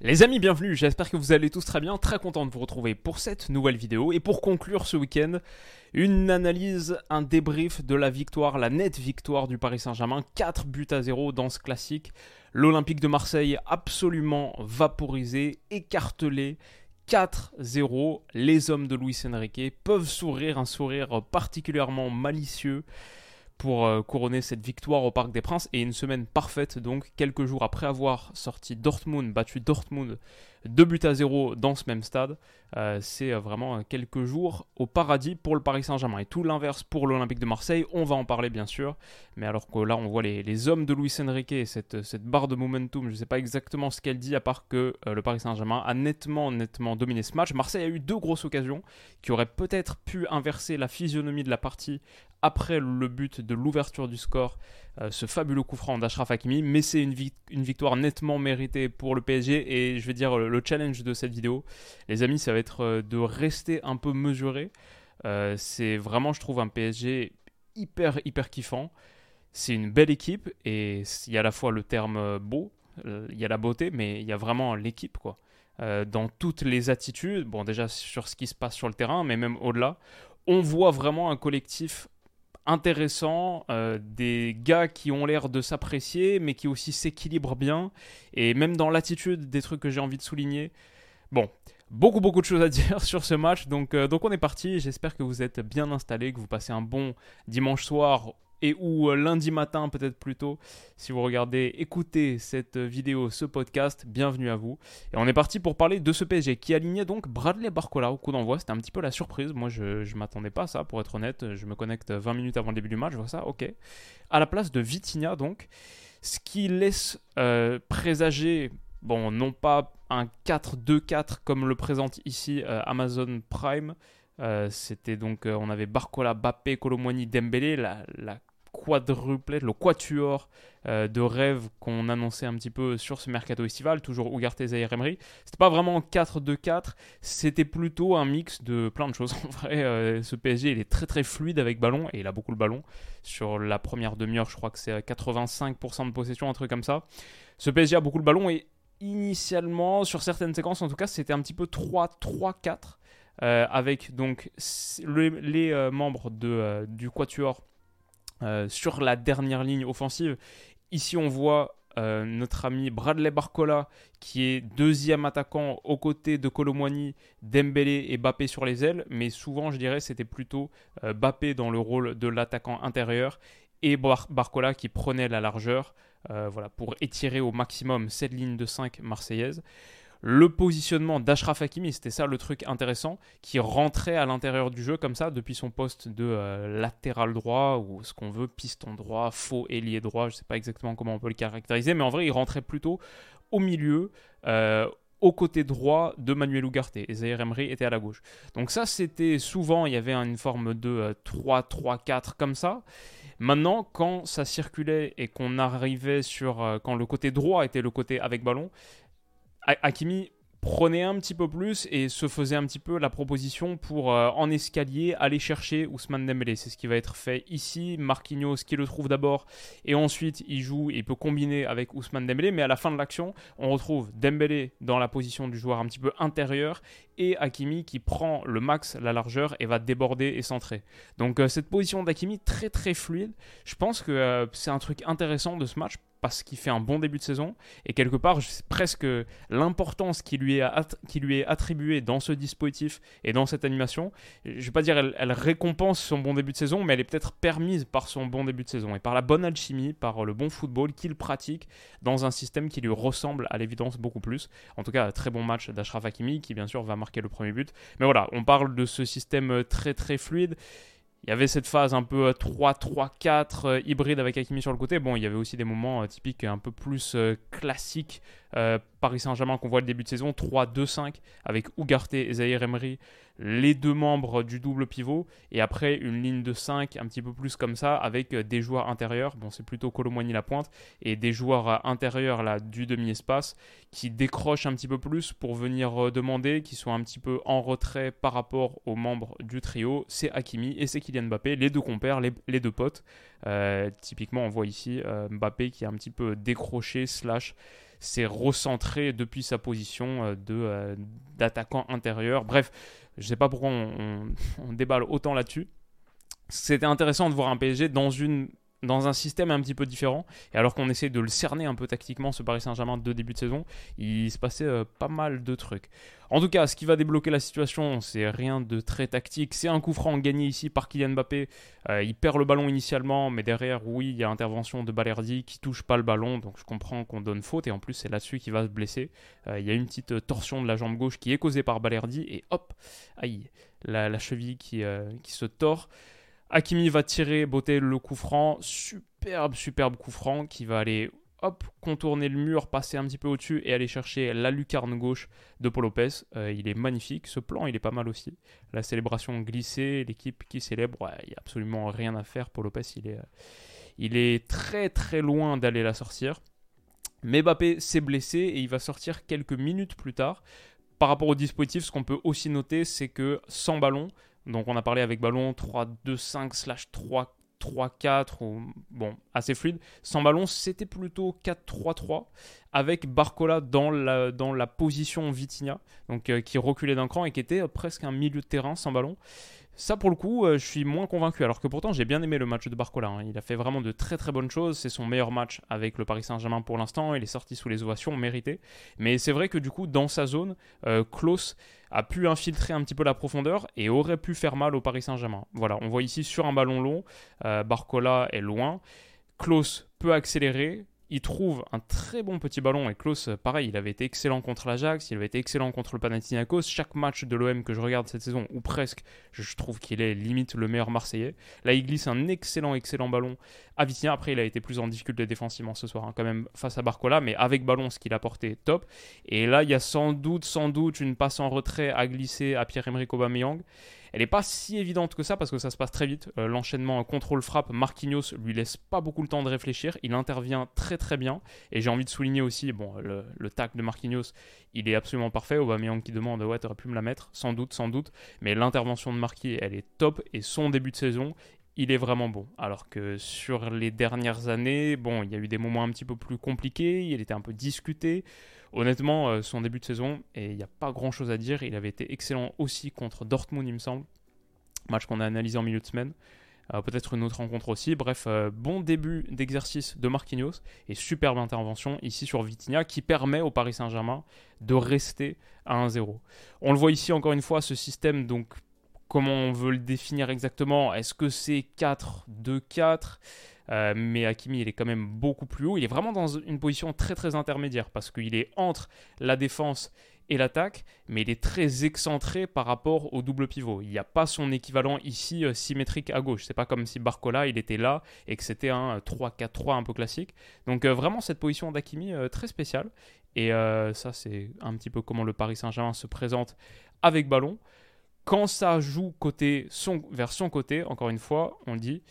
Les amis, bienvenue, j'espère que vous allez tous très bien, très content de vous retrouver pour cette nouvelle vidéo. Et pour conclure ce week-end, une analyse, un débrief de la victoire, la nette victoire du Paris Saint-Germain, 4 buts à 0 dans ce classique. L'Olympique de Marseille absolument vaporisé, écartelé, 4-0. Les hommes de Luis Enrique peuvent sourire, un sourire particulièrement malicieux pour euh, couronner cette victoire au Parc des Princes et une semaine parfaite donc quelques jours après avoir sorti Dortmund, battu Dortmund 2 buts à 0 dans ce même stade, euh, c'est euh, vraiment quelques jours au paradis pour le Paris Saint-Germain. Et tout l'inverse pour l'Olympique de Marseille, on va en parler bien sûr, mais alors que là on voit les, hommes de Luis Enrique et cette, cette barre de momentum, je ne sais pas exactement ce qu'elle dit à part que le Paris Saint-Germain a nettement nettement dominé ce match, Marseille a eu deux grosses occasions qui auraient peut-être pu inverser la physionomie de la partie après le but de l'ouverture du score, euh, ce fabuleux coup franc d'Ashraf Hakimi, mais c'est une, victoire nettement méritée pour le PSG et je vais dire le, challenge de cette vidéo, les amis, ça va être euh, de rester un peu mesuré. Euh, c'est vraiment, je trouve, un PSG hyper, hyper kiffant. C'est une belle équipe et il y a à la fois le terme beau, il y a la beauté, mais il y a vraiment l'équipe, quoi. dans toutes les attitudes, bon déjà sur ce qui se passe sur le terrain, mais même au-delà, on voit vraiment un collectif intéressant, euh, des gars qui ont l'air de s'apprécier, mais qui aussi s'équilibrent bien, et même dans l'attitude des trucs que j'ai envie de souligner. Bon, beaucoup beaucoup de choses à dire sur ce match, euh, donc on est parti, j'espère que vous êtes bien installés, que vous passez un bon dimanche soir et ou euh, lundi matin peut-être plutôt, si vous regardez, écoutez cette vidéo, ce podcast, bienvenue à vous. Et on est parti pour parler de ce PSG qui alignait donc Bradley Barcola au coup d'envoi, c'était un petit peu la surprise, moi je ne m'attendais pas à ça pour être honnête, je me connecte 20 minutes avant le début du match, je vois ça, ok. À la place de Vitinha donc, ce qui laisse euh, présager, bon non pas un 4-2-4 comme le présente ici euh, Amazon Prime, c'était donc, on avait Barcola, Bappé, Colomwani, Dembélé, la quadruplet, le quatuor euh, de rêve qu'on annonçait un petit peu sur ce mercato estival, toujours Ugarte, Zaire Emery. C'était pas vraiment 4-2-4, c'était plutôt un mix de plein de choses. En vrai, euh, ce PSG il est très très fluide avec ballon et il a beaucoup le ballon. Sur la première demi-heure, je crois que c'est 85% de possession, un truc comme ça. Ce PSG a beaucoup le ballon et initialement, sur certaines séquences en tout cas, c'était un petit peu 3-3-4. Euh, avec donc les membres du Quatuor euh, sur la dernière ligne offensive. Ici, on voit euh, notre ami Bradley Barcola, qui est deuxième attaquant aux côtés de Colomwani, Dembélé et Bappé sur les ailes. Mais souvent, je dirais, c'était plutôt euh, Bappé dans le rôle de l'attaquant intérieur et Barcola qui prenait la largeur voilà, pour étirer au maximum cette ligne de 5 marseillaise le positionnement d'Ashraf Hakimi, c'était ça le truc intéressant, qui rentrait à l'intérieur du jeu comme ça, depuis son poste de euh, latéral droit, ou ce qu'on veut, piston droit, faux ailier droit, je ne sais pas exactement comment on peut le caractériser, mais en vrai, il rentrait plutôt au milieu, euh, au côté droit de Manuel Ugarte, et Zaire Emery était à la gauche. Donc ça, c'était souvent, il y avait une forme de 3-3-4 euh, comme ça. Maintenant, quand ça circulait et qu'on arrivait sur. quand le côté droit était le côté avec ballon, Hakimi prenait un petit peu plus et se faisait un petit peu la proposition pour euh, en escalier aller chercher Ousmane Dembélé. C'est ce qui va être fait ici. Marquinhos qui le trouve d'abord et ensuite il joue et peut combiner avec Ousmane Dembélé. Mais à la fin de l'action, on retrouve Dembélé dans la position du joueur un petit peu intérieur et Hakimi qui prend le max, la largeur et va déborder et centrer. Donc euh, cette position d'Hakimi très très fluide. Je pense que euh, c'est un truc intéressant de ce match parce qu'il fait un bon début de saison. Et quelque part presque l'importance qui lui, est qui lui est attribuée dans ce dispositif et dans cette animation. Je vais pas dire elle, récompense son bon début de saison mais elle est peut-être permise par son bon début de saison et par la bonne alchimie par le bon football qu'il pratique dans un système qui lui ressemble à l'évidence beaucoup plus. En tout cas très bon match d'Ashraf Hakimi qui bien sûr va marquer le premier but. Mais voilà on parle de ce système très très fluide il y avait cette phase un peu 3-3-4 hybride avec Hakimi sur le côté. Bon, il y avait aussi des moments typiques un peu plus classiques. Paris Saint-Germain qu'on voit le début de saison, 3-2-5 avec Ugarte et Zahir Emery les deux membres du double pivot, et après une ligne de 5 un petit peu plus comme ça, avec euh, des joueurs intérieurs, bon c'est plutôt Colomboigny la pointe, et des joueurs euh, intérieurs là, du demi-espace, qui décrochent un petit peu plus pour venir euh, demander, qui sont un petit peu en retrait par rapport aux membres du trio, c'est Hakimi et c'est Kylian Mbappé, les deux compères, les, deux potes. typiquement on voit ici Mbappé qui est un petit peu décroché, slash s'est recentré depuis sa position de d'attaquant intérieur. Bref, je ne sais pas pourquoi on, déballe autant là-dessus. C'était intéressant de voir un PSG dans une dans un système un petit peu différent. Et alors qu'on essaie de le cerner un peu tactiquement, ce Paris Saint-Germain de début de saison, il se passait euh, pas mal de trucs. En tout cas, ce qui va débloquer la situation, c'est rien de très tactique. C'est un coup franc gagné ici par Kylian Mbappé. Euh, il perd le ballon initialement, mais derrière, oui, il y a intervention de Balerdi qui touche pas le ballon. Donc je comprends qu'on donne faute. Et en plus, c'est là-dessus qu'il va se blesser. Euh, il y a une petite torsion de la jambe gauche qui est causée par Balerdi. Et hop, aïe, la, cheville qui, qui se tord. Hakimi va tirer, botter le coup franc. Superbe, superbe coup franc qui va aller hop, contourner le mur, passer un petit peu au-dessus et aller chercher la lucarne gauche de Paul Lopez. Euh, il est magnifique. Ce plan, il est pas mal aussi. La célébration glissée, l'équipe qui célèbre, il n'y a absolument rien à faire. Paul Lopez, il est, il est très très loin d'aller la sortir. Mais Mbappé s'est blessé et il va sortir quelques minutes plus tard. Par rapport au dispositif, ce qu'on peut aussi noter, c'est que sans ballon, donc on a parlé avec ballon 3-2-5 slash 3 3-4, ou, bon, assez fluide. Sans ballon, c'était plutôt 4-3-3, avec Barcola dans la, dans la position Vitinha, donc euh, qui reculait d'un cran et qui était presque un milieu de terrain sans ballon. Ça, pour le coup, euh, je suis moins convaincu. Alors que pourtant, j'ai bien aimé le match de Barcola. Hein. Il a fait vraiment de très très bonnes choses. C'est son meilleur match avec le Paris Saint-Germain pour l'instant. Il est sorti sous les ovations méritées. Mais c'est vrai que du coup, dans sa zone, euh, Klaus a pu infiltrer un petit peu la profondeur et aurait pu faire mal au Paris Saint-Germain. Voilà, on voit ici sur un ballon long, euh, Barcola est loin. Klaus peut accélérer, il trouve un très bon petit ballon et Klaus, pareil, il avait été excellent contre l'Ajax, il avait été excellent contre le Panathinaikos. Chaque match de l'OM que je regarde cette saison, ou presque, je trouve qu'il est limite le meilleur Marseillais. Là, il glisse un excellent, excellent ballon à Vitinha. Après, il a été plus en difficulté défensivement ce soir, hein, quand même, face à Barcola, mais avec ballon, ce qu'il a porté, top. Et là, il y a sans doute, sans doute, une passe en retrait à glisser à Pierre-Emerick Aubameyang. Elle n'est pas si évidente que ça parce que ça se passe très vite. Euh, l'enchaînement contrôle-frappe, Marquinhos lui laisse pas beaucoup le temps de réfléchir. Il intervient très très bien. Et j'ai envie de souligner aussi, bon, le, le tac de Marquinhos, il est absolument parfait. Aubameyang qui demande, ouais, t'aurais pu me la mettre, sans doute, sans doute. Mais l'intervention de Marquis, elle est top. Et son début de saison, il est vraiment bon. Alors que sur les dernières années, bon, il y a eu des moments un petit peu plus compliqués, il était un peu discuté. Honnêtement, euh, son début de saison, et il n'y a pas grand chose à dire, il avait été excellent aussi contre Dortmund, il me semble. Match qu'on a analysé en milieu de semaine. Euh, peut-être une autre rencontre aussi. Bref, euh, bon début d'exercice de Marquinhos et superbe intervention ici sur Vitinha qui permet au Paris Saint-Germain de rester à 1-0. On le voit ici encore une fois, ce système, donc comment on veut le définir exactement? Est-ce que c'est 4-2-4 euh, mais Hakimi, il est quand même beaucoup plus haut. Il est vraiment dans une position très très intermédiaire parce qu'il est entre la défense et l'attaque, mais il est très excentré par rapport au double pivot. Il n'y a pas son équivalent ici euh, symétrique à gauche. C'est pas comme si Barcola il était là et que c'était un 3-4-3 un peu classique. Donc euh, vraiment cette position d'Hakimi très spéciale. Et ça c'est un petit peu comment le Paris Saint-Germain se présente avec ballon. Quand ça joue côté son, vers son côté, encore une fois, on dit,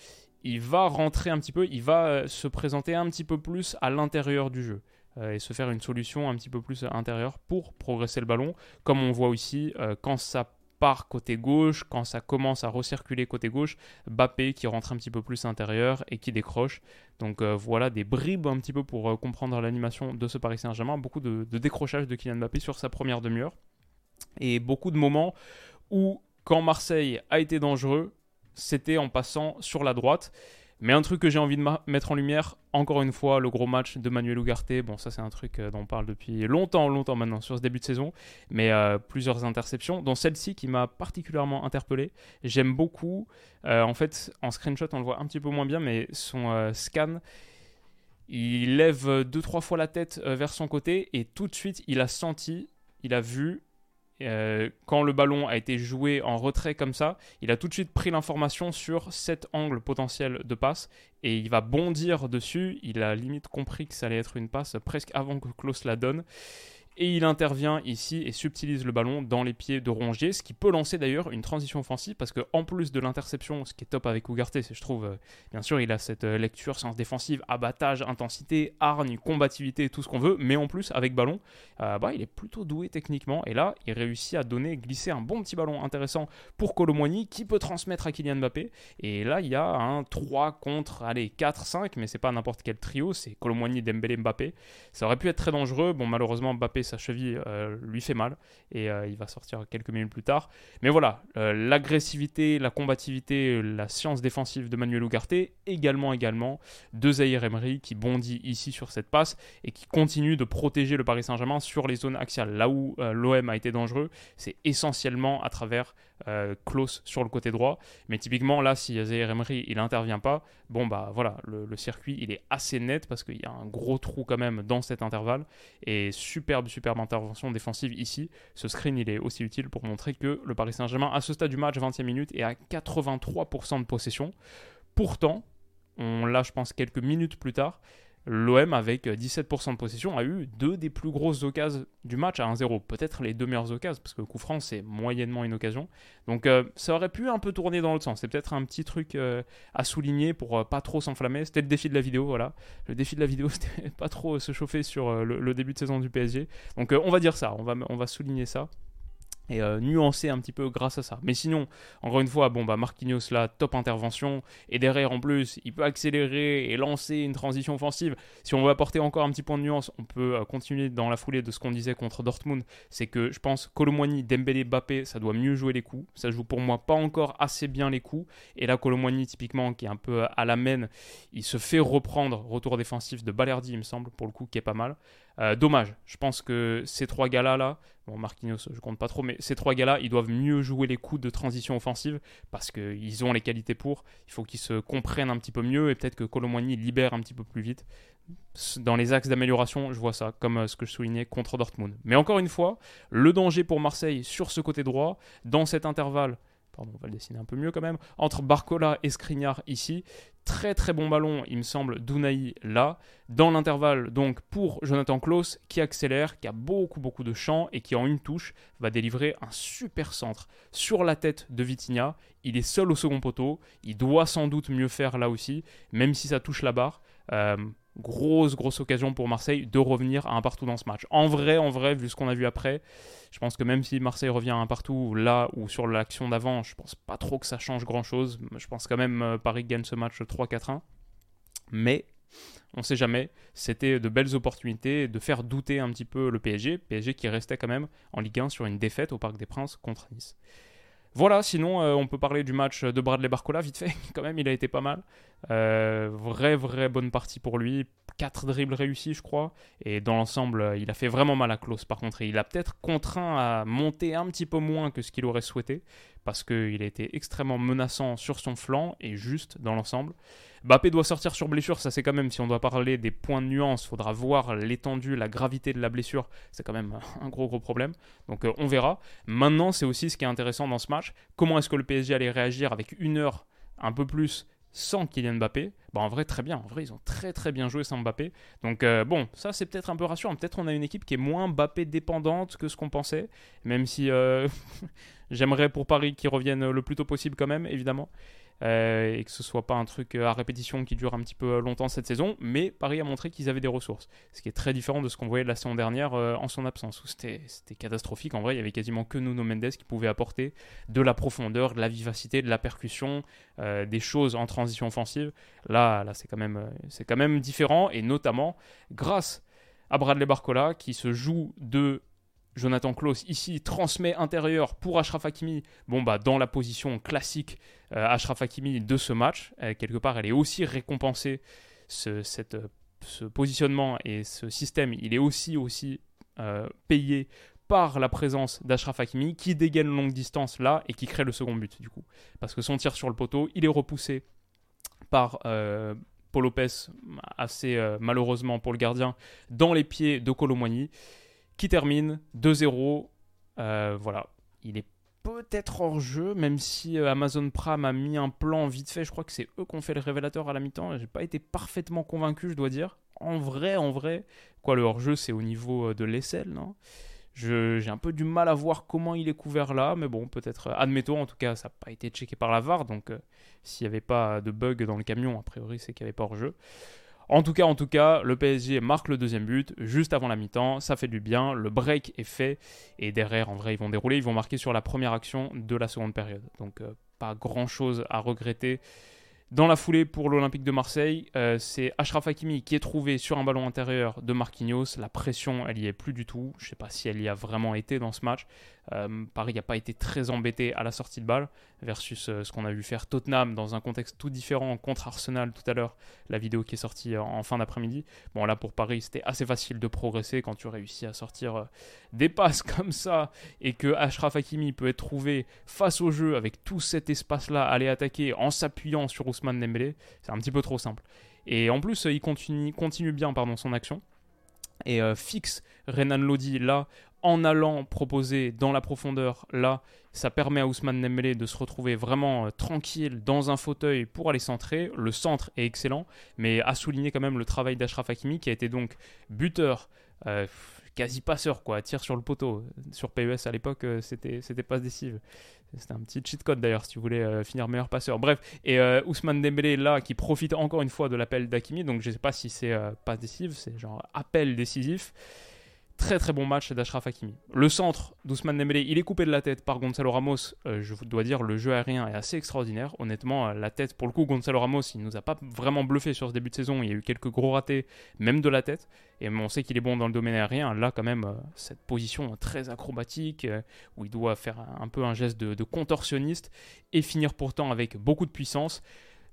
il va rentrer un petit peu, il va euh, se présenter un petit peu plus à l'intérieur du jeu euh, et se faire une solution un petit peu plus intérieure pour progresser le ballon, comme on voit aussi euh, quand ça part côté gauche, quand ça commence à recirculer côté gauche, Bappé qui rentre un petit peu plus intérieur et qui décroche. Donc voilà des bribes un petit peu pour comprendre l'animation de ce Paris Saint-Germain, beaucoup de, de, décrochage de Kylian Mbappé sur sa première demi-heure et beaucoup de moments où quand Marseille a été dangereux, c'était en passant sur la droite. Mais un truc que j'ai envie de mettre en lumière, encore une fois, le gros match de Manuel Ugarte. Bon, ça c'est un truc euh, dont on parle depuis longtemps, longtemps maintenant sur ce début de saison. Mais euh, plusieurs interceptions, dont celle-ci qui m'a particulièrement interpellé. J'aime beaucoup. Euh, en fait, en screenshot, on le voit un petit peu moins bien, mais son scan, il lève deux trois fois la tête vers son côté et tout de suite, il a senti, il a vu euh, quand le ballon a été joué en retrait comme ça, il a tout de suite pris l'information sur cet angle potentiel de passe et il va bondir dessus. Il a limite compris que ça allait être une passe presque avant que Klaus la donne et il intervient ici et subtilise le ballon dans les pieds de Rongier, ce qui peut lancer d'ailleurs une transition offensive parce que en plus de l'interception, ce qui est top avec Ougarté, c'est je trouve, euh, bien sûr, il a cette euh, lecture science défensive, abattage, intensité, hargne, combativité, tout ce qu'on veut, mais en plus avec ballon, euh, bah, il est plutôt doué techniquement et là, il réussit à donner, glisser un bon petit ballon intéressant pour Colomboigny qui peut transmettre à Kylian Mbappé. Et là, il y a un 3 contre, allez, 4, 5, mais c'est pas n'importe quel trio, c'est Colomboigny, Dembélé, Mbappé. Ça aurait pu être très dangereux. Bon, malheureusement, Mbappé sa cheville euh, lui fait mal et euh, il va sortir quelques minutes plus tard. Mais voilà, euh, l'agressivité, la combativité, la science défensive de Manuel Ugarte, également, également de Zahir Emery qui bondit ici sur cette passe et qui continue de protéger le Paris Saint-Germain sur les zones axiales. Là où l'OM a été dangereux, c'est essentiellement à travers Klaus sur le côté droit. Mais typiquement, là, si Zahir Emery il n'intervient pas, bon bah voilà, le, le, circuit il est assez net parce qu'il y a un gros trou quand même dans cet intervalle et superbe, superbe intervention défensive ici. Ce screen, il est aussi utile pour montrer que le Paris Saint-Germain, à ce stade du match, 20e minute, est à 83% de possession. Pourtant, on l'a, je pense, quelques minutes plus tard, L'OM, avec 17% de possession, a eu deux des plus grosses occasions du match à 1-0. Peut-être les deux meilleures occasions, parce que le coup franc, c'est moyennement une occasion. Donc euh, ça aurait pu un peu tourner dans l'autre sens. C'est peut-être un petit truc euh, à souligner pour euh, pas trop s'enflammer. C'était le défi de la vidéo, voilà. Le défi de la vidéo, c'était pas trop se chauffer sur le, début de saison du PSG. Donc on va dire ça, on va, on va souligner ça et euh, nuancer un petit peu grâce à ça. Mais sinon, encore une fois, bon bah Marquinhos là, top intervention, et derrière en plus, il peut accélérer et lancer une transition offensive. Si on veut apporter encore un petit point de nuance, on peut euh, continuer dans la foulée de ce qu'on disait contre Dortmund, c'est que je pense Colomwani, Dembélé, Bappé, ça doit mieux jouer les coups. Ça joue pour moi pas encore assez bien les coups. Et là, Colomwani typiquement, qui est un peu à la main, il se fait reprendre retour défensif de Balerdi, il me semble, pour le coup, qui est pas mal. Euh, dommage. Je pense que ces trois gars-là, là, bon, Marquinhos, je compte pas trop, mais ces trois gars-là, ils doivent mieux jouer les coups de transition offensive parce qu'ils ont les qualités pour. Il faut qu'ils se comprennent un petit peu mieux et peut-être que Colomwani libère un petit peu plus vite. Dans les axes d'amélioration, je vois ça, comme euh, ce que je soulignais contre Dortmund. Mais encore une fois, le danger pour Marseille sur ce côté droit, dans cet intervalle, on va le dessiner un peu mieux quand même, entre Barcola et Skriniar ici, très très bon ballon, il me semble, d'Unai là. Dans l'intervalle, donc, pour Jonathan Klaus, qui accélère, qui a beaucoup beaucoup de champ et qui en une touche va délivrer un super centre sur la tête de Vitinha. Il est seul au second poteau, il doit sans doute mieux faire là aussi, même si ça touche la barre. Euh, grosse, grosse occasion pour Marseille de revenir à un partout dans ce match. En vrai, en vrai, vu ce qu'on a vu après, je pense que même si Marseille revient à un partout là ou sur l'action d'avant, je pense pas trop que ça change grand chose. Je pense quand même euh, Paris gagne ce match 3-4-1. Mais on sait jamais. C'était de belles opportunités de faire douter un petit peu le PSG. PSG qui restait quand même en Ligue 1 sur une défaite au Parc des Princes contre Nice. Voilà, sinon euh, on peut parler du match de Bradley Barcola vite fait, quand même il a été pas mal. Euh, vraie, vraie bonne partie pour lui. 4 dribbles réussis, je crois. Et dans l'ensemble, euh, il a fait vraiment mal à Klaus. Par contre, il a peut-être contraint à monter un petit peu moins que ce qu'il aurait souhaité. Parce qu'il a été extrêmement menaçant sur son flanc et juste dans l'ensemble. Bappé doit sortir sur blessure, ça c'est quand même, si on doit parler des points de nuance, faudra voir l'étendue, la gravité de la blessure, c'est quand même un gros gros problème. Donc euh, on verra. Maintenant, c'est aussi ce qui est intéressant dans ce match, comment est-ce que le PSG allait réagir avec une heure un peu plus sans Kylian Mbappé, bah en vrai très bien, en vrai ils ont très très bien joué sans Mbappé. Donc euh, bon, ça c'est peut-être un peu rassurant, peut-être on a une équipe qui est moins Mbappé dépendante que ce qu'on pensait, même si euh, j'aimerais pour Paris qu'ils reviennent le plus tôt possible quand même, évidemment. Euh, et que ce soit pas un truc euh, à répétition qui dure un petit peu longtemps cette saison, mais Paris a montré qu'ils avaient des ressources, ce qui est très différent de ce qu'on voyait la saison dernière euh, en son absence, où c'était catastrophique. En vrai, il y avait quasiment que Nuno Mendes qui pouvait apporter de la profondeur, de la vivacité, de la percussion, des choses en transition offensive. Là, là c'est quand, même, quand même différent, et notamment grâce à Bradley Barcola qui se joue de Jonathan Klaus ici transmet intérieur pour Ashraf Hakimi. Bah, dans la position classique euh, Ashraf Hakimi de ce match, euh, quelque part, elle est aussi récompensée. Ce, cette, ce positionnement et ce système, il est aussi, euh, payé par la présence d'Ashraf Hakimi qui dégaine longue distance là et qui crée le second but du coup. Parce que son tir sur le poteau, il est repoussé par Paul Lopez, assez malheureusement pour le gardien, dans les pieds de Colomboigny qui termine 2-0 voilà, il est peut-être hors jeu, même si Amazon Prime a mis un plan vite fait. Je crois que c'est eux qui ont fait le révélateur à la mi-temps. J'ai pas été parfaitement convaincu, je dois dire. En vrai, en vrai, quoi, le hors jeu, c'est au niveau de l'aisselle, non? J'ai un peu du mal à voir comment il est couvert là, mais bon, peut-être, admettons, en tout cas, ça n'a pas été checké par la VAR, donc s'il n'y avait pas de bug dans le camion, a priori, c'est qu'il n'y avait pas hors jeu. En tout cas, en tout cas, le PSG marque le deuxième but juste avant la mi-temps, ça fait du bien, le break est fait. Et derrière, en vrai, ils vont dérouler, ils vont marquer sur la première action de la seconde période. Donc euh, pas grand-chose à regretter dans la foulée pour l'Olympique de Marseille, euh, c'est Ashraf Hakimi qui est trouvé sur un ballon intérieur de Marquinhos. La pression, elle y est plus du tout. Je ne sais pas si elle y a vraiment été dans ce match. Euh, Paris n'a pas été très embêté à la sortie de balle versus euh, ce qu'on a vu faire Tottenham dans un contexte tout différent contre Arsenal tout à l'heure. La vidéo qui est sortie en, fin d'après-midi. Bon, là pour Paris, c'était assez facile de progresser quand tu réussis à sortir des passes comme ça et que Ashraf Hakimi peut être trouvé face au jeu avec tout cet espace-là, aller attaquer en s'appuyant sur Ousmane Dembélé, c'est un petit peu trop simple. Et en plus, il continue, bien pardon, son action et euh, fixe Renan Lodi là en allant proposer dans la profondeur là ça permet à Ousmane Dembélé de se retrouver vraiment euh, tranquille dans un fauteuil pour aller centrer le centre est excellent mais à souligner quand même le travail d'Ashraf Hakimi qui a été donc buteur euh, quasi passeur, quoi, tire sur le poteau. Sur PES à l'époque, euh, c'était, c'était passe décisive. C'était un petit cheat code d'ailleurs, si tu voulais euh, finir meilleur passeur. Bref, et euh, Ousmane Dembélé là, qui profite encore une fois de l'appel d'Akimi, donc je sais pas si c'est passe décisive, c'est genre appel décisif. Très très bon match d'Ashraf Hakimi. Le centre d'Ousmane Dembélé, il est coupé de la tête par Gonzalo Ramos. Euh, je dois dire, le jeu aérien est assez extraordinaire. Honnêtement, euh, la tête, pour le coup, Gonzalo Ramos, il nous a pas vraiment bluffé sur ce début de saison. Il y a eu quelques gros ratés, même de la tête. Et on sait qu'il est bon dans le domaine aérien. Là, quand même, euh, cette position très acrobatique, où il doit faire un peu un geste de contorsionniste et finir pourtant avec beaucoup de puissance.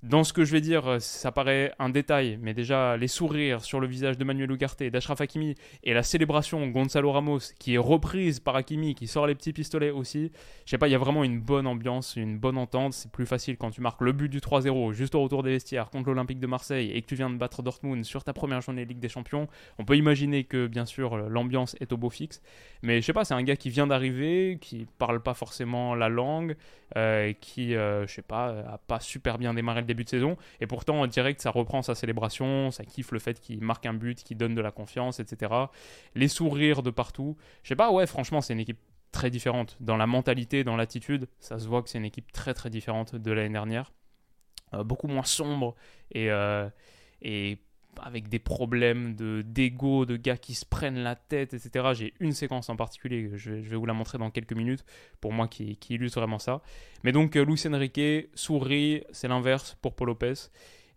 Dans ce que je vais dire, euh, ça paraît un détail, mais déjà les sourires sur le visage de Manuel Ugarte, d'Ashraf Hakimi et la célébration Gonzalo Ramos qui est reprise par Hakimi, qui sort les petits pistolets aussi. Je sais pas, il y a vraiment une bonne ambiance, une bonne entente. C'est plus facile quand tu marques le but du 3-0 juste au retour des vestiaires contre l'Olympique de Marseille et que tu viens de battre Dortmund sur ta première journée Ligue des Champions. On peut imaginer que bien sûr l'ambiance est au beau fixe, mais je sais pas, c'est un gars qui vient d'arriver, qui parle pas forcément la langue, euh, qui, euh, je sais pas, a pas super bien démarré le début de saison. Et pourtant, direct, ça reprend sa célébration, ça kiffe le fait qu'il marque un but, qu'il donne de la confiance, etc. Les sourires de partout. Je sais pas, ouais, franchement, c'est une équipe très différente. Dans la mentalité, dans l'attitude, ça se voit que c'est une équipe très très différente de l'année dernière. Euh, beaucoup moins sombre et, euh, et avec des problèmes de de gars qui se prennent la tête, etc. J'ai une séquence en particulier, je vais, je vais, vous la montrer dans quelques minutes, pour moi qui, qui illustre vraiment ça. Mais donc euh, Luis Enrique sourit, c'est l'inverse pour Paul Lopez.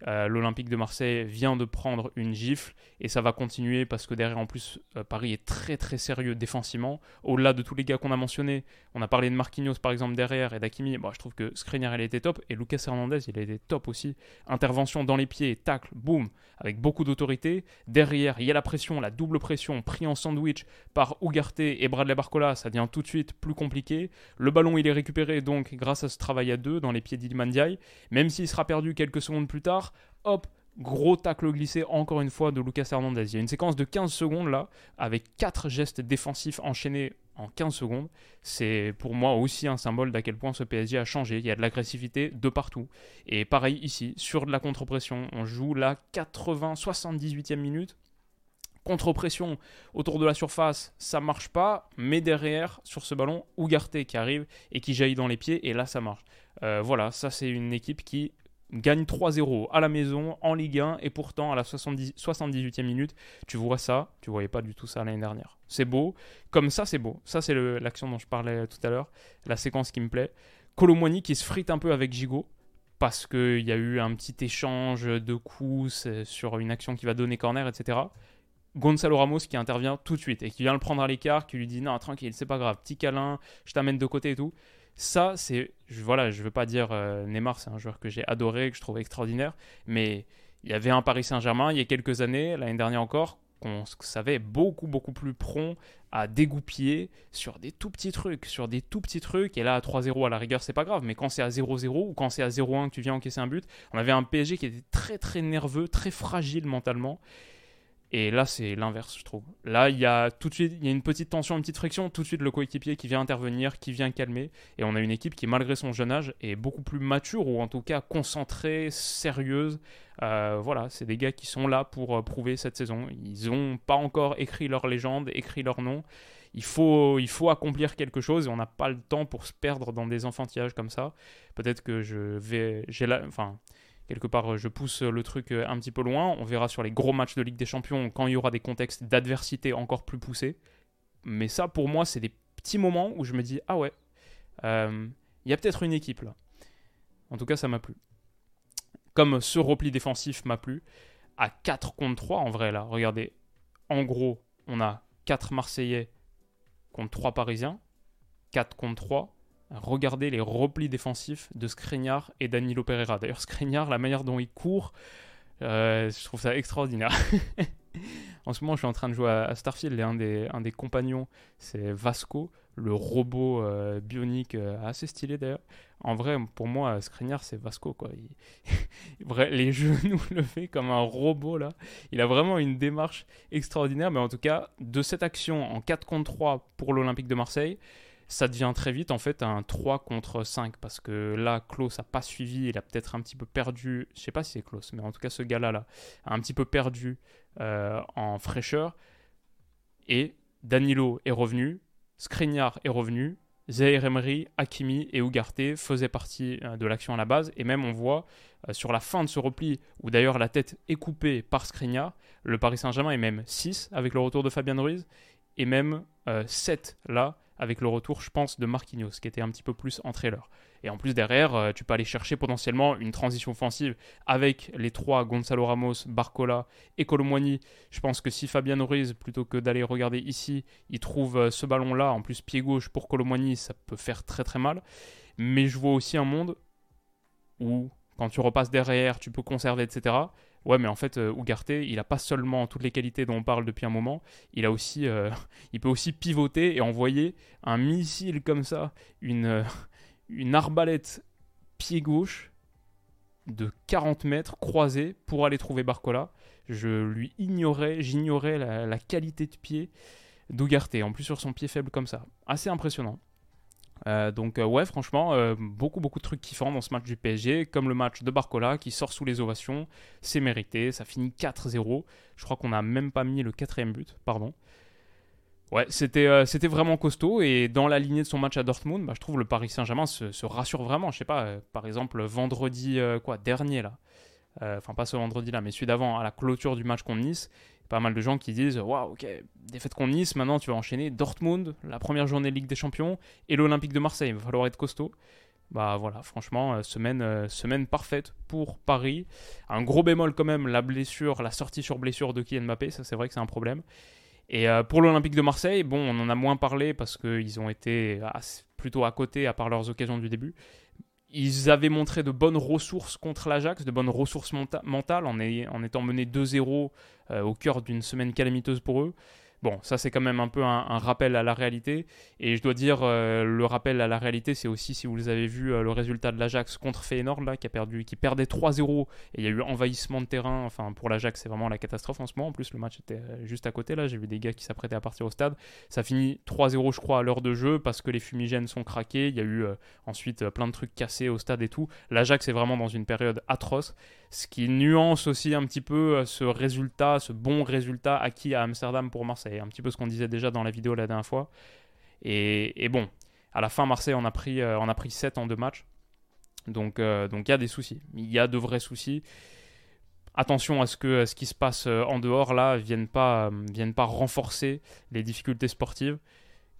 Euh, L'Olympique de Marseille vient de prendre une gifle et ça va continuer parce que derrière en plus euh, Paris est très très sérieux défensivement. Au-delà de tous les gars qu'on a mentionnés, on a parlé de Marquinhos par exemple derrière et d'Akimi. Bon, je trouve que Skriniar il était top et Lucas Hernandez il été top aussi. Intervention dans les pieds, tacle, boum, avec beaucoup d'autorité. Derrière il y a la pression, la double pression pris en sandwich par Ugarte et Bradley Barcola, ça devient tout de suite plus compliqué. Le ballon il est récupéré donc grâce à ce travail à deux dans les pieds d'Iliman Ndiaye, même s'il sera perdu quelques secondes plus tard hop, gros tacle glissé encore une fois de Lucas Hernandez. Il y a une séquence de 15 secondes là, avec 4 gestes défensifs enchaînés en 15 secondes. C'est pour moi aussi un symbole d'à quel point ce PSG a changé. Il y a de l'agressivité de partout. Et pareil ici, sur de la contre-pression, on joue la 80-78e minute. Contre-pression autour de la surface, ça marche pas, mais derrière, sur ce ballon, Ougarté qui arrive et qui jaillit dans les pieds, et là ça marche. Euh, voilà, ça c'est une équipe qui gagne 3-0 à la maison en Ligue 1 et pourtant à la 70, 78e minute, tu vois ça, tu voyais pas du tout ça l'année dernière. C'est beau, comme ça c'est beau. Ça c'est l'action dont je parlais tout à l'heure, la séquence qui me plaît. Colomoni qui se frite un peu avec Gigot parce qu'il y a eu un petit échange de coups sur une action qui va donner corner, etc. Gonzalo Ramos qui intervient tout de suite et qui vient le prendre à l'écart, qui lui dit non tranquille, c'est pas grave, petit câlin, je t'amène de côté et tout. Ça, c'est. Voilà, je veux pas dire euh, Neymar, c'est un joueur que j'ai adoré, que je trouve extraordinaire, mais il y avait un Paris Saint-Germain il y a quelques années, l'année dernière encore, qu'on savait beaucoup, beaucoup plus prompt à dégoupiller sur des tout petits trucs, sur des tout petits trucs. Et là, à 3-0 à la rigueur, c'est pas grave, mais quand c'est à 0-0 ou quand c'est à 0-1 que tu viens encaisser un but, on avait un PSG qui était très, très nerveux, très fragile mentalement. Et là, c'est l'inverse, je trouve. Là, il y a tout de suite, il y a une petite tension, une petite friction, tout de suite le coéquipier qui vient intervenir, qui vient calmer. Et on a une équipe qui, malgré son jeune âge, est beaucoup plus mature, ou en tout cas concentrée, sérieuse. Euh, voilà, c'est des gars qui sont là pour euh, prouver cette saison. Ils n'ont pas encore écrit leur légende, écrit leur nom. Il faut, il faut accomplir quelque chose et on n'a pas le temps pour se perdre dans des enfantillages comme ça. Peut-être que je vais. J'ai la, enfin, quelque part, je pousse le truc euh, un petit peu loin. On verra sur les gros matchs de Ligue des Champions quand il y aura des contextes d'adversité encore plus poussés. Mais ça, pour moi, c'est des petits moments où je me dis ah ouais, euh, il y a peut-être une équipe là. En tout cas, ça m'a plu. Comme ce repli défensif m'a plu, à 4 contre 3 en vrai là, regardez, en gros, on a 4 Marseillais contre 3 Parisiens, 4 contre 3, regardez les replis défensifs de Skriniar et Danilo Pereira. D'ailleurs, Skriniar, la manière dont il court, euh, je trouve ça extraordinaire. en ce moment, je suis en train de jouer à, Starfield et un des, compagnons, c'est Vasco, le robot euh, bionique euh, assez stylé d'ailleurs. En vrai, pour moi, Skriniar, c'est Vasco. Quoi. les genoux levés comme un robot là. Il a vraiment une démarche extraordinaire. Mais en tout cas, de cette action en 4 contre 3 pour l'Olympique de Marseille, ça devient très vite en fait un 3 contre 5 parce que là Klaus n'a pas suivi, il a peut-être un petit peu perdu, je sais pas si c'est Klaus, mais en tout cas ce gars-là là, a un petit peu perdu euh, en fraîcheur. Et Danilo est revenu, Skriniar est revenu, Zaire Emery, Hakimi et Ugarte faisaient partie euh, de l'action à la base. Et même on voit euh, sur la fin de ce repli où d'ailleurs la tête est coupée par Skriniar, le Paris Saint-Germain est même 6 avec le retour de Fabien Ruiz. Et même 7 là avec le retour, je pense, de Marquinhos, qui était un petit peu plus en trailer. Et en plus, derrière, euh, tu peux aller chercher potentiellement une transition offensive avec les trois Gonzalo Ramos, Barcola et Colomwani. Je pense que si Fabien Ruiz, plutôt que d'aller regarder ici, il trouve euh, ce ballon-là, en plus pied gauche pour Colomwani, ça peut faire très très mal. Mais je vois aussi un monde où, quand tu repasses derrière, tu peux conserver, etc. Ouais, mais en fait, euh, Ugarte, il n'a pas seulement toutes les qualités dont on parle depuis un moment, il, a aussi, euh, il peut aussi pivoter et envoyer un missile comme ça, une, euh, arbalète pied gauche de 40 mètres croisée pour aller trouver Barcola. Je lui ignorais, j'ignorais la, la, qualité de pied d'Ugarte, en plus sur son pied faible comme ça. Assez impressionnant. Euh, donc euh, ouais, franchement, euh, beaucoup beaucoup de trucs kiffants dans ce match du PSG, comme le match de Barcola qui sort sous les ovations, c'est mérité, ça finit 4-0. Je crois qu'on n'a même pas mis le quatrième but, pardon. Ouais, c'était c'était vraiment costaud et dans la lignée de son match à Dortmund, bah, je trouve le Paris Saint-Germain se, rassure vraiment. Je sais pas, par exemple vendredi quoi dernier là, enfin pas ce vendredi là, mais celui d'avant à la clôture du match contre Nice, pas mal de gens qui disent Waouh, ok, défaite contre Nice, maintenant tu vas enchaîner Dortmund, la première journée Ligue des Champions, et l'Olympique de Marseille. Il va falloir être costaud. Bah voilà, franchement, euh, semaine, euh, semaine parfaite pour Paris. Un gros bémol quand même, la blessure, la sortie sur blessure de Kylian Mbappé, ça c'est vrai que c'est un problème. Et euh, pour l'Olympique de Marseille, bon, on en a moins parlé parce qu'ils ont été plutôt à côté à part leurs occasions du début. Ils avaient montré de bonnes ressources contre l'Ajax, de bonnes ressources mentales en, étant menés 2-0 euh, au cœur d'une semaine calamiteuse pour eux. Bon, ça c'est quand même un peu un, rappel à la réalité. Et je dois dire, euh, le rappel à la réalité, c'est aussi, si vous avez vu euh, le résultat de l'Ajax contre Feyenoord, là, qui, a qui perdait 3-0, et il y a eu envahissement de terrain. Enfin, pour l'Ajax, c'est vraiment la catastrophe en ce moment. En plus, le match était euh, juste à côté, là. J'ai vu des gars qui s'apprêtaient à partir au stade. Ça finit 3-0, je crois, à l'heure de jeu, parce que les fumigènes sont craqués. Il y a eu ensuite plein de trucs cassés au stade et tout. L'Ajax est vraiment dans une période atroce ce qui nuance aussi un petit peu ce résultat, ce bon résultat acquis à Amsterdam pour Marseille. Un petit peu ce qu'on disait déjà dans la vidéo la dernière fois. Et, bon, à la fin, Marseille, on a pris, euh, on a pris 7 en deux matchs. Donc euh, il y a des soucis. Il y a de vrais soucis. Attention à ce que ce qui se passe euh, en dehors là vienne pas, vienne pas renforcer les difficultés sportives.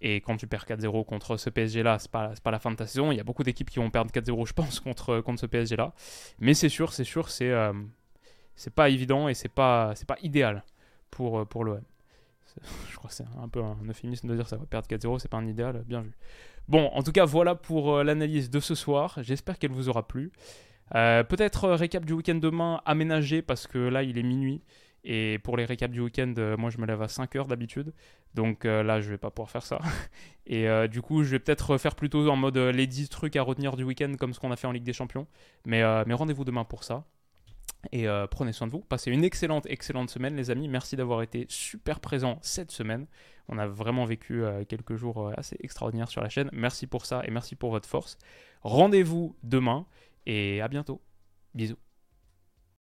Et quand tu perds 4-0 contre ce PSG-là, c'est pas, pas la fin de ta saison. Il y a beaucoup d'équipes qui vont perdre 4-0, je pense, contre, contre ce PSG-là. Mais c'est sûr, c'est sûr, c'est euh, pas évident et c'est pas, pas idéal pour, euh, pour l'OM. Je crois que c'est un peu un euphémisme de dire ça. Perdre 4-0, c'est pas un idéal, bien vu. Bon, en tout cas, voilà pour euh, l'analyse de ce soir. J'espère qu'elle vous aura plu. Peut-être récap du week-end demain aménagé parce que là, il est minuit. Et pour les récaps du week-end, euh, moi je me lève à 5 heures d'habitude. Donc euh, là, je vais pas pouvoir faire ça. Et euh, du coup, je vais peut-être faire plutôt en mode les 10 trucs à retenir du week-end comme ce qu'on a fait en Ligue des Champions. Mais, mais rendez-vous demain pour ça. Et prenez soin de vous. Passez une excellente, excellente semaine, les amis. Merci d'avoir été super présents cette semaine. On a vraiment vécu quelques jours assez extraordinaires sur la chaîne. Merci pour ça et merci pour votre force. Rendez-vous demain et à bientôt. Bisous.